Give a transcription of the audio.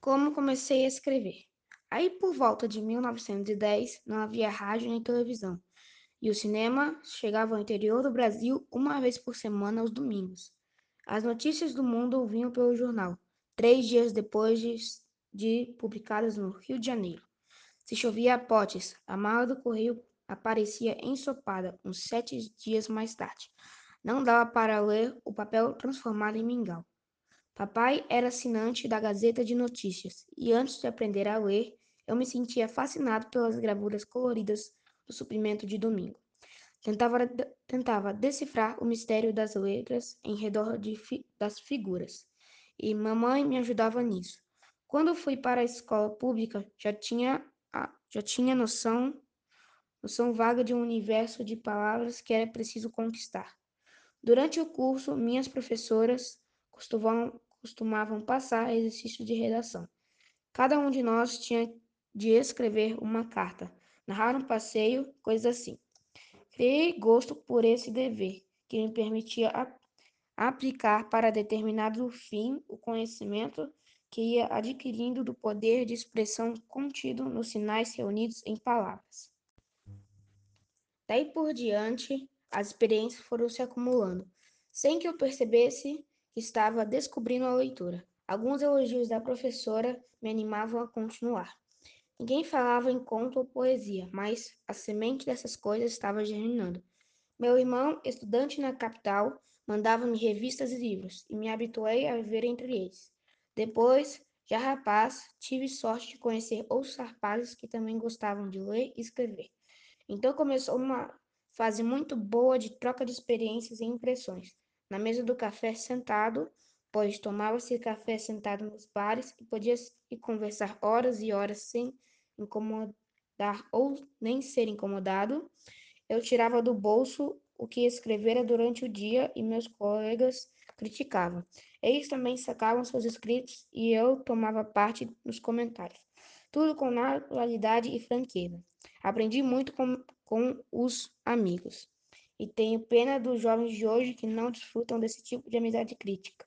Como comecei a escrever? Aí, por volta de 1910, não havia rádio nem televisão, e o cinema chegava ao interior do Brasil uma vez por semana aos domingos. As notícias do mundo vinham pelo jornal, três dias depois de, de publicadas no Rio de Janeiro. Se chovia a potes, a mala do correio aparecia ensopada uns sete dias mais tarde. Não dava para ler o papel transformado em mingau. Papai era assinante da Gazeta de Notícias e antes de aprender a ler, eu me sentia fascinado pelas gravuras coloridas do suprimento de domingo. Tentava, tentava decifrar o mistério das letras em redor de, das figuras e mamãe me ajudava nisso. Quando fui para a escola pública, já tinha, já tinha noção, noção vaga de um universo de palavras que era preciso conquistar. Durante o curso, minhas professoras costumavam, costumavam passar exercícios de redação. Cada um de nós tinha de escrever uma carta, narrar um passeio, coisas assim. Criei gosto por esse dever, que me permitia aplicar para determinado fim o conhecimento que ia adquirindo do poder de expressão contido nos sinais reunidos em palavras. Daí por diante, as experiências foram se acumulando, sem que eu percebesse que estava descobrindo a leitura. Alguns elogios da professora me animavam a continuar. Ninguém falava em conto ou poesia, mas a semente dessas coisas estava germinando. Meu irmão, estudante na capital, mandava-me revistas e livros, e me habituei a viver entre eles. Depois, já rapaz, tive sorte de conhecer outros rapazes que também gostavam de ler e escrever. Então começou uma fase muito boa de troca de experiências e impressões na mesa do café sentado, pois tomava-se café sentado nos bares e podia e conversar horas e horas sem incomodar ou nem ser incomodado. Eu tirava do bolso o que escrevera durante o dia e meus colegas criticavam. Eles também sacavam seus escritos e eu tomava parte nos comentários. Tudo com naturalidade e franqueza. Aprendi muito com, com os amigos e tenho pena dos jovens de hoje que não desfrutam desse tipo de amizade crítica.